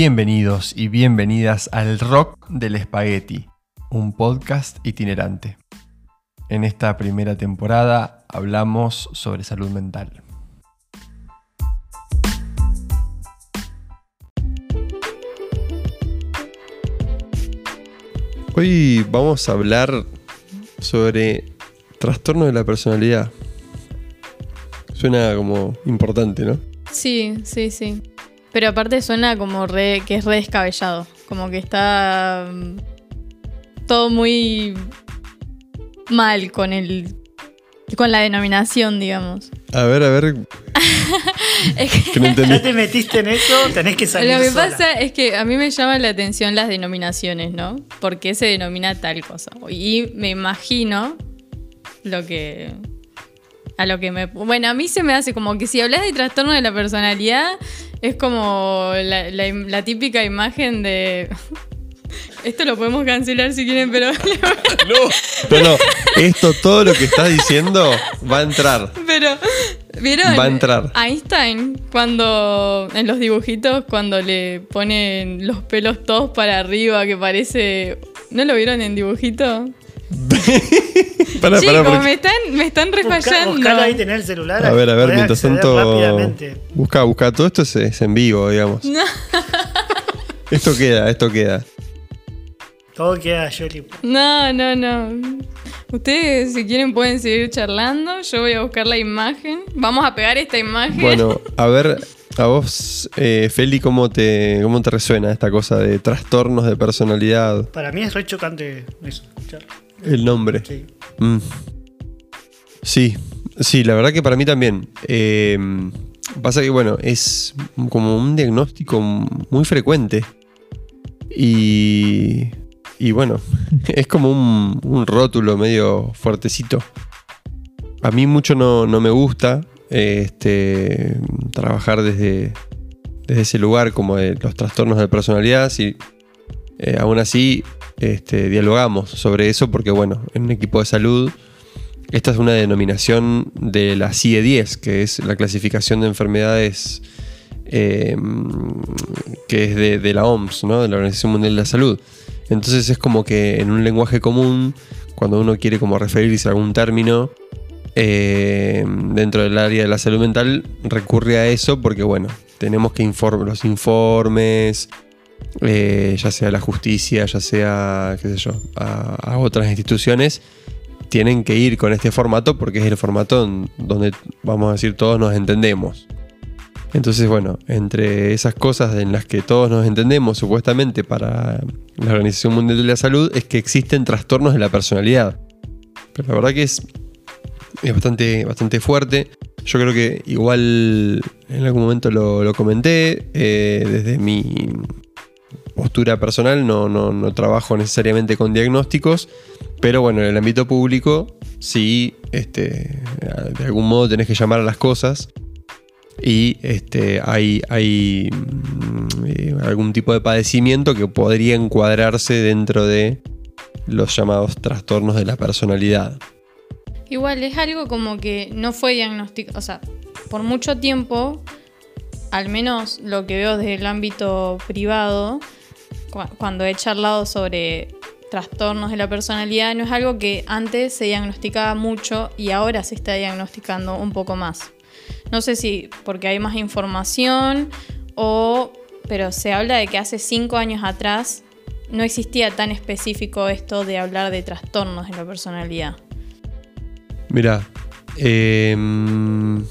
Bienvenidos y bienvenidas al Rock del Espagueti, un podcast itinerante. En esta primera temporada hablamos sobre salud mental. Hoy vamos a hablar sobre trastorno de la personalidad. Suena como importante, ¿no? Sí, sí, sí. Pero aparte suena como re, que es re descabellado. Como que está mm, todo muy mal con el con la denominación, digamos. A ver, a ver. Es que- Que no entendí. Ya te metiste en eso, tenés que salir Lo que sola. pasa es que a mí me llama la atención las denominaciones, ¿no? ¿Por qué se denomina tal cosa? Y me imagino lo que. A lo que me. Bueno, a mí se me hace como que si hablas de trastorno de la personalidad, es como la, la im- la típica imagen de. Esto lo podemos cancelar si quieren, pero. No, no. Esto, todo lo que estás diciendo va a entrar. Pero, ¿vieron? Va a entrar. Einstein, cuando en los dibujitos, cuando le ponen los pelos todos para arriba, que parece. ¿No lo vieron en dibujito? Pará, Chicos, pará, me están, me están Busca, refallando. buscalo ahí, tener el celular. A ver, a ver, mientras tanto. Busca, busca. Todo esto es, es en vivo, digamos. Esto queda, esto queda. Todo queda Yoli. No, no, no. Ustedes, si quieren, pueden seguir charlando. Yo voy a buscar la imagen. Vamos a pegar esta imagen. Bueno, a ver, a vos, eh, Feli, ¿cómo te, ¿cómo te resuena esta cosa de trastornos de personalidad? Para mí es re chocante eso, escuchar. El nombre. Sí. Mm. Sí, sí, la verdad que para mí también. Eh, pasa que, bueno, es como un diagnóstico muy frecuente. Y, y bueno, es como un, un rótulo medio fuertecito. A mí mucho no, no me gusta este, trabajar desde, desde ese lugar como de los trastornos de personalidad. Y aún así este, dialogamos sobre eso porque, bueno, en un equipo de salud, esta es una denominación de la CIE-10, que es la clasificación de enfermedades eh, que es de, de la OMS, ¿no? de la Organización Mundial de la Salud. Entonces es como que en un lenguaje común, cuando uno quiere como referirse a algún término eh, dentro del área de la salud mental, recurre a eso porque, bueno, tenemos que informar los informes, eh, ya sea la justicia, ya sea, qué sé yo, a, otras instituciones, tienen que ir con este formato porque es el formato donde, vamos a decir, todos nos entendemos. Entonces, bueno, entre esas cosas en las que todos nos entendemos supuestamente para la Organización Mundial de la Salud es que existen trastornos de la personalidad. Pero la verdad que es, es bastante, bastante fuerte. Yo creo que igual en algún momento lo, lo comenté eh, desde mi postura personal, no, no, no trabajo necesariamente con diagnósticos, pero bueno, en el ámbito público sí, este, de algún modo tenés que llamar a las cosas y este, hay, hay mm, eh, algún tipo de padecimiento que podría encuadrarse dentro de los llamados trastornos de la personalidad. Igual es algo como que no fue diagnosticado, o sea, por mucho tiempo, al menos lo que veo desde el ámbito privado, cuando he charlado sobre trastornos de la personalidad, no es algo que antes se diagnosticaba mucho y ahora se está diagnosticando un poco más. No sé si porque hay más información o... Pero se habla de que hace cinco años atrás no existía tan específico esto de hablar de trastornos de la personalidad. Mira, em,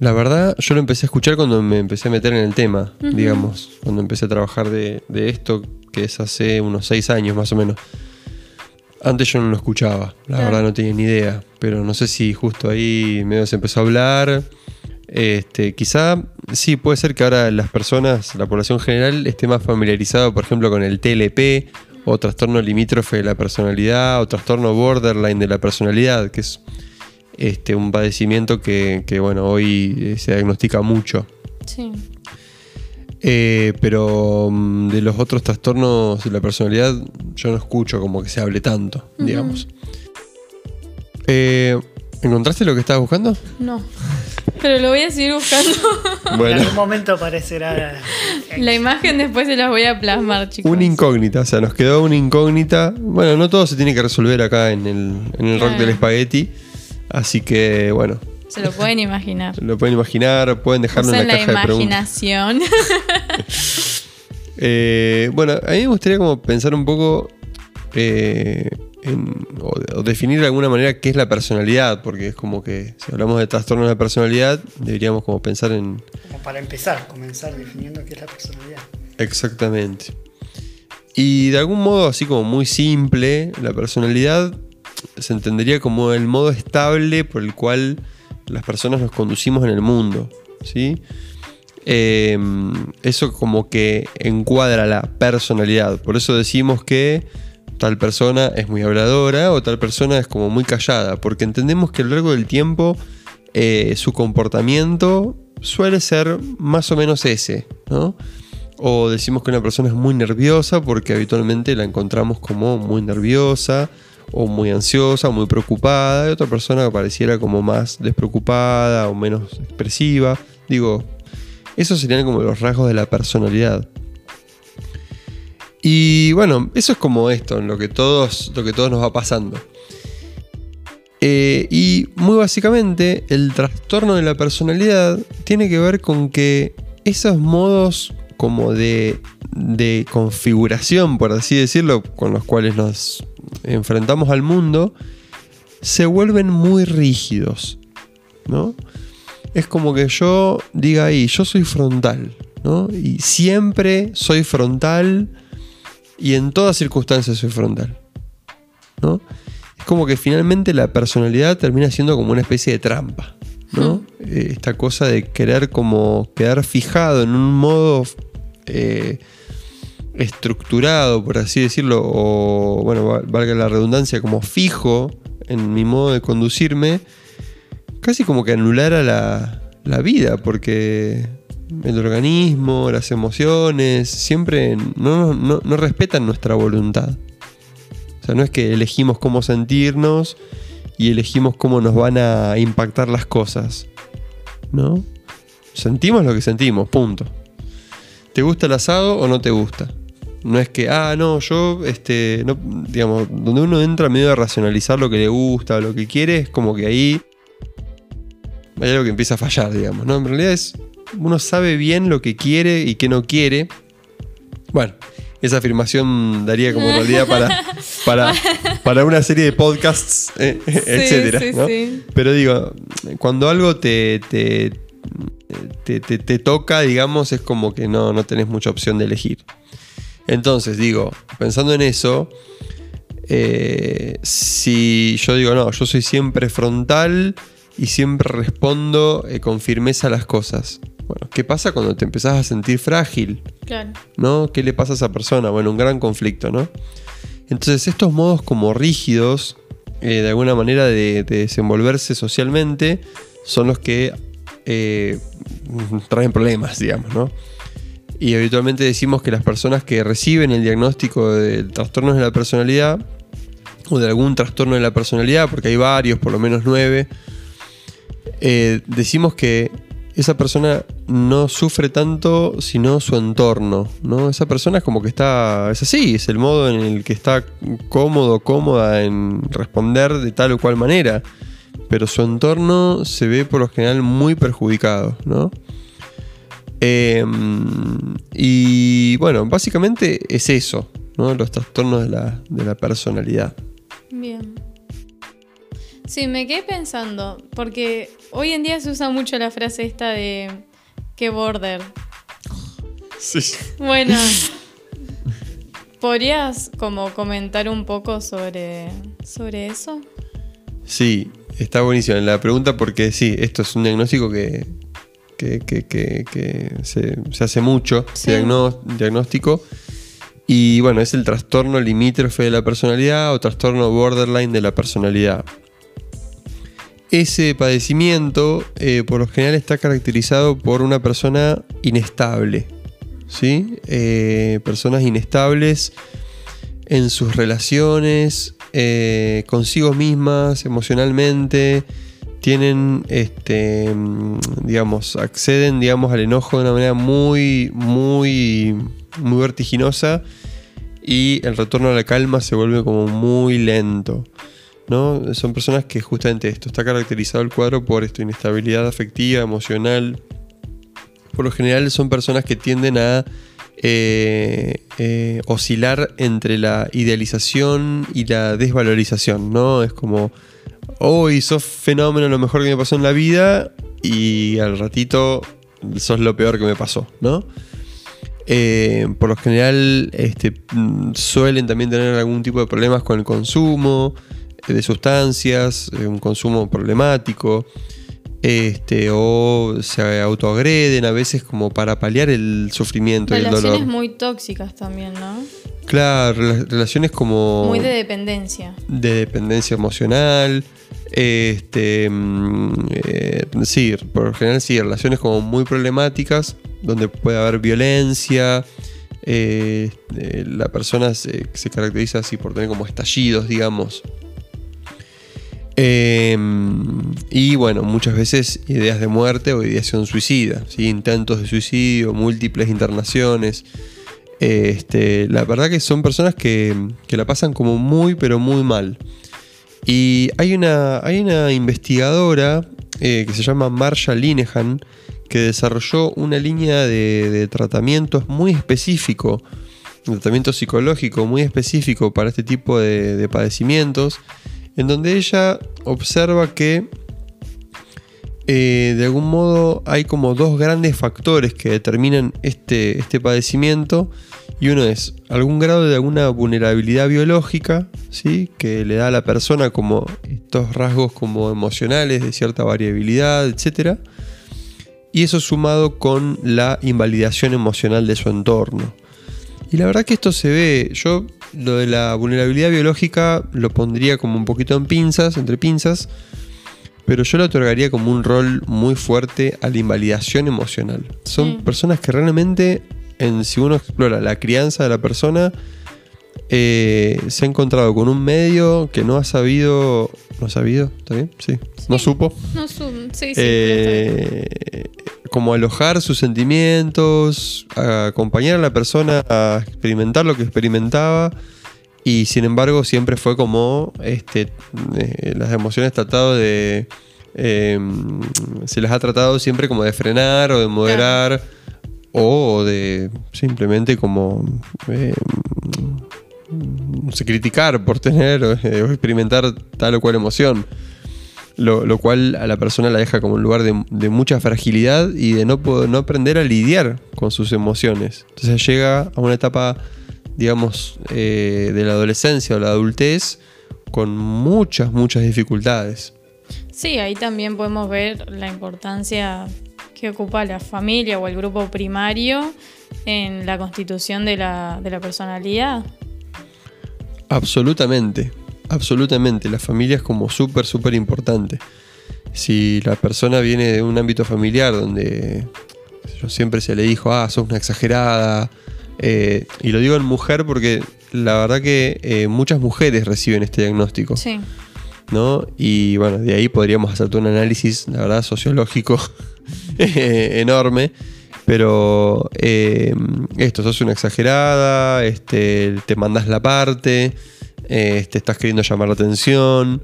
la verdad yo lo empecé a escuchar cuando me empecé a meter en el tema, digamos, cuando empecé a trabajar de, de esto, que es hace unos seis años más o menos. Antes yo no lo escuchaba, la Claro. verdad no tenía ni idea, pero no sé si justo ahí medio se empezó a hablar. Este, quizá sí puede ser que ahora las personas, la población general, esté más familiarizado, por ejemplo, con el TLP o trastorno limítrofe de la personalidad o trastorno borderline de la personalidad, que es este, un padecimiento que, que, bueno, hoy eh, se diagnostica mucho. Sí. Eh, pero mm, de los otros trastornos de la personalidad yo no escucho como que se hable tanto, digamos. Eh, ¿Encontraste lo que estabas buscando? No. Pero lo voy a seguir buscando. En Bueno, algún momento aparecerá. La imagen después se las voy a plasmar, chicos. una incógnita, o sea, nos quedó una incógnita. Bueno, no todo se tiene que resolver acá en el, en el rock del espagueti. Así que, bueno, Se lo pueden imaginar. lo pueden imaginar, pueden dejarlo en Usen la la caja de preguntas. imaginación. Eh, bueno, a mí me gustaría como pensar un poco eh, en- o, o definir de alguna manera qué es la personalidad, porque es como que si hablamos de trastorno de la personalidad, deberíamos como pensar en Como para empezar, comenzar definiendo qué es la personalidad. exactamente. Y de algún modo así como muy simple, la personalidad se entendería como el modo estable por el cual las personas nos conducimos en el mundo, ¿sí? Eh, eso como que encuadra la personalidad. Por eso decimos que tal persona es muy habladora o tal persona es como muy callada, porque entendemos que a lo largo del tiempo eh, su comportamiento suele ser más o menos ese, ¿no? O decimos que una persona es muy nerviosa porque habitualmente la encontramos como muy nerviosa o muy ansiosa o muy preocupada y otra persona que pareciera como más despreocupada o menos expresiva. Digo, esos serían como los rasgos de la personalidad. Y bueno, eso es como esto, en lo que todos, lo que todos nos va pasando. Eh, y muy básicamente, el trastorno de la personalidad tiene que ver con que esos modos como de, de configuración, por así decirlo, con los cuales nos enfrentamos al mundo, se vuelven muy rígidos. ¿no? Es como que yo diga ahí, yo soy frontal, ¿no? Y siempre soy frontal y en todas circunstancias soy frontal, ¿no? Es como que finalmente la personalidad termina siendo como una especie de trampa, ¿no? Eh, esta cosa de querer como quedar fijado en un modo eh, estructurado, por así decirlo, o bueno, va- valga la redundancia, como fijo en mi modo de conducirme, casi como que anulara la, la vida, porque el organismo, las emociones, siempre no, no- no respetan nuestra voluntad. O sea, no es que elegimos cómo sentirnos y elegimos cómo nos van a impactar las cosas. ¿No? Sentimos lo que sentimos, punto. ¿Te gusta el asado o no te gusta? No es que, ah, no, yo, este, no, digamos, donde uno entra medio a racionalizar lo que le gusta, lo que quiere, es como que ahí hay algo que empieza a fallar, digamos, ¿no? En realidad es, uno sabe bien lo que quiere y qué no quiere. Bueno, esa afirmación daría como realidad para, para, para una serie de podcasts, eh, etcétera, sí, ¿no? sí. Pero digo, cuando algo te, te, te, te- te toca, digamos, es como que no, no tenés mucha opción de elegir. Entonces, digo, pensando en eso, eh, si yo digo, no, yo soy siempre frontal y siempre respondo eh, con firmeza a las cosas. Bueno, ¿qué pasa cuando te empezás a sentir frágil? Claro. ¿no? ¿Qué le pasa a esa persona? Bueno, un gran conflicto, ¿no? Entonces, estos modos como rígidos, eh, de alguna manera de, de desenvolverse socialmente, son los que traen problemas, digamos, ¿no? Y habitualmente decimos que las personas que reciben el diagnóstico de trastornos de la personalidad, o de algún trastorno de la personalidad, porque hay varios, por lo menos nueve, eh, decimos que esa persona no sufre tanto sino su entorno, ¿no? Esa persona es como que está, es así, es el modo en el que está cómodo, cómoda en responder de tal o cual manera, pero su entorno se ve por lo general muy perjudicado, ¿no? Eh, y bueno, básicamente es eso, ¿no? Los trastornos de la, de la personalidad. Bien. Sí, me quedé pensando, porque hoy en día se usa mucho la frase esta de que border. Sí. Bueno, ¿podrías como comentar un poco sobre, sobre eso? Sí, está buenísima la pregunta porque sí, esto es un diagnóstico que, que, que- que- que se, se hace mucho, Sí. diagnóstico. Y bueno, es el trastorno limítrofe de la personalidad o trastorno borderline de la personalidad. Ese padecimiento eh, por lo general está caracterizado por una persona inestable. ¿sí? Eh, personas inestables en sus relaciones, eh, consigo mismas, emocionalmente, tienen, este, digamos, acceden, digamos, al enojo de una manera muy, muy, muy vertiginosa y el retorno a la calma se vuelve como muy lento. ¿no? Son personas que justamente esto está caracterizado el cuadro por esto, inestabilidad afectiva, emocional. Por lo general son personas que tienden a eh, eh, oscilar entre la idealización y la desvalorización, ¿no? Es como, hoy sos fenómeno, lo mejor que me pasó en la vida, y al ratito sos lo peor que me pasó, ¿no? Eh, por lo general este, suelen también tener algún tipo de problemas con el consumo de sustancias, un consumo problemático este, o se autoagreden a veces como para paliar el sufrimiento y el dolor. Relaciones muy tóxicas también, ¿no? Claro, rela- relaciones como... Muy de dependencia. de dependencia emocional. Este, mm, eh, sí, por lo general sí, relaciones como muy problemáticas, donde puede haber violencia. eh, eh, la persona se, se caracteriza así por tener como estallidos, digamos. Eh, y bueno, muchas veces ideas de muerte o ideación suicida, ¿sí? intentos de suicidio, múltiples internaciones. Este, la verdad que son personas que, que la pasan como muy, pero muy mal. Y hay una, hay una investigadora eh, que se llama Marsha Linehan que desarrolló una línea de, de tratamientos muy específico, un tratamiento psicológico muy específico para este tipo de, de padecimientos, en donde ella observa que eh, de algún modo hay como dos grandes factores que determinan este, este padecimiento y uno es algún grado de alguna vulnerabilidad biológica, ¿sí? que le da a la persona como estos rasgos como emocionales de cierta variabilidad, etc. Y eso sumado con la invalidación emocional de su entorno. Y la verdad que esto se ve, yo lo de la vulnerabilidad biológica lo pondría como un poquito en pinzas, entre pinzas, pero yo le otorgaría como un rol muy fuerte a la invalidación emocional. Son Sí. personas que realmente, en, si uno explora la crianza de la persona, eh, se ha encontrado con un medio que no ha sabido... ¿No ha sabido? ¿Está bien? Sí. No supo. No su- sí, sí. Eh, como alojar sus sentimientos, a acompañar a la persona a experimentar lo que experimentaba y sin embargo siempre fue como este, eh, las emociones tratado de... eh, se las ha tratado siempre como de frenar o de moderar o de simplemente como... eh, no sé, criticar por tener o, eh, o experimentar tal o cual emoción. Lo, lo cual a la persona la deja como un lugar de, de mucha fragilidad y de no, no aprender a lidiar con sus emociones. Entonces llega a una etapa, digamos, eh, de la adolescencia o la adultez con muchas, muchas dificultades. Sí, ahí también podemos ver la importancia que ocupa la familia o el grupo primario en la constitución de la, de la personalidad. Absolutamente, absolutamente. La familia es como súper, súper importante. Si la persona viene de un ámbito familiar donde yo, siempre se le dijo, ah, sos una exagerada, eh, y lo digo en mujer porque la verdad que eh, muchas mujeres reciben este diagnóstico, Sí. ¿no? Y bueno, de ahí podríamos hacer todo un análisis, la verdad, sociológico eh, enorme. Pero eh, esto, sos una exagerada, este, te mandas la parte, eh, te estás queriendo llamar la atención.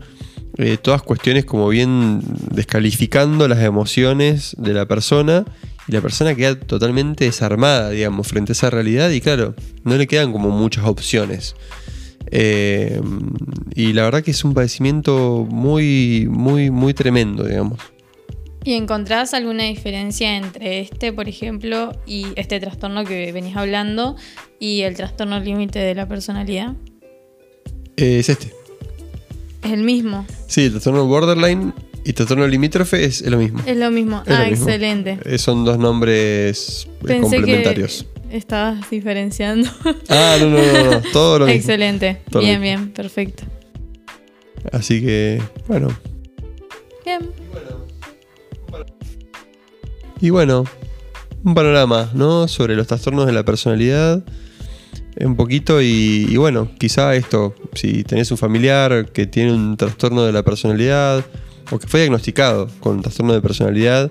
eh, todas cuestiones como bien descalificando las emociones de la persona y la persona queda totalmente desarmada, digamos, frente a esa realidad y claro, no le quedan como muchas opciones. Eh, y la verdad que es un padecimiento muy, muy, muy tremendo, digamos. ¿Y encontrás alguna diferencia entre este, por ejemplo, y este trastorno que venís hablando y el trastorno límite de la personalidad? Eh, es este. Es el mismo. Sí, el trastorno borderline y el trastorno limítrofe es lo mismo. Es lo mismo. Es lo ah, mismo. excelente. Eh, son dos nombres eh, Pensé complementarios. que estabas diferenciando. Ah, no, no, no, no, todo lo mismo. excelente. Todo bien, mismo. bien, perfecto. Así que, bueno. Bien. Y bueno, un panorama, ¿no? Sobre los trastornos de la personalidad. Un poquito y, y bueno, quizá esto, si tenés un familiar que tiene un trastorno de la personalidad o que fue diagnosticado con trastorno de personalidad,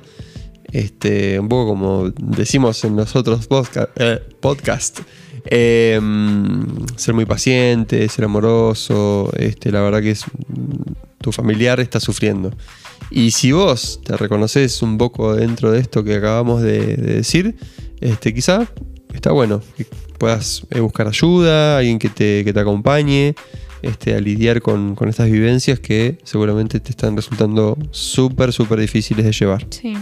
este, un poco como decimos en los otros eh, podcast, eh, ser muy paciente, ser amoroso, este, la verdad que tu familiar está sufriendo. Y si vos te reconoces un poco dentro de esto que acabamos de, de decir, este, quizá está bueno que puedas eh, buscar ayuda, alguien que te, que te acompañe este, a lidiar con, con estas vivencias que seguramente te están resultando súper, súper difíciles de llevar. Sí,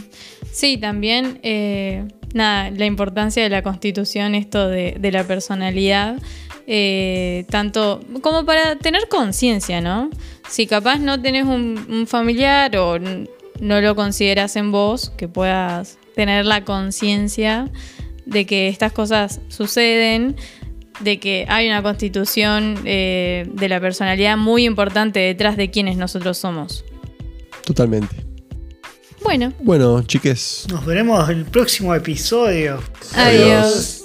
sí también, eh, nada, la importancia de la constitución, esto de, de la personalidad, eh, tanto como para tener conciencia, ¿no? Si capaz no tenés un, un familiar o no lo consideras en vos, que puedas tener la conciencia de que estas cosas suceden, de que hay una constitución eh, de la personalidad muy importante detrás de quienes nosotros somos. Totalmente. Bueno, Bueno, chiques, Nos veremos el próximo episodio. adiós. Adiós.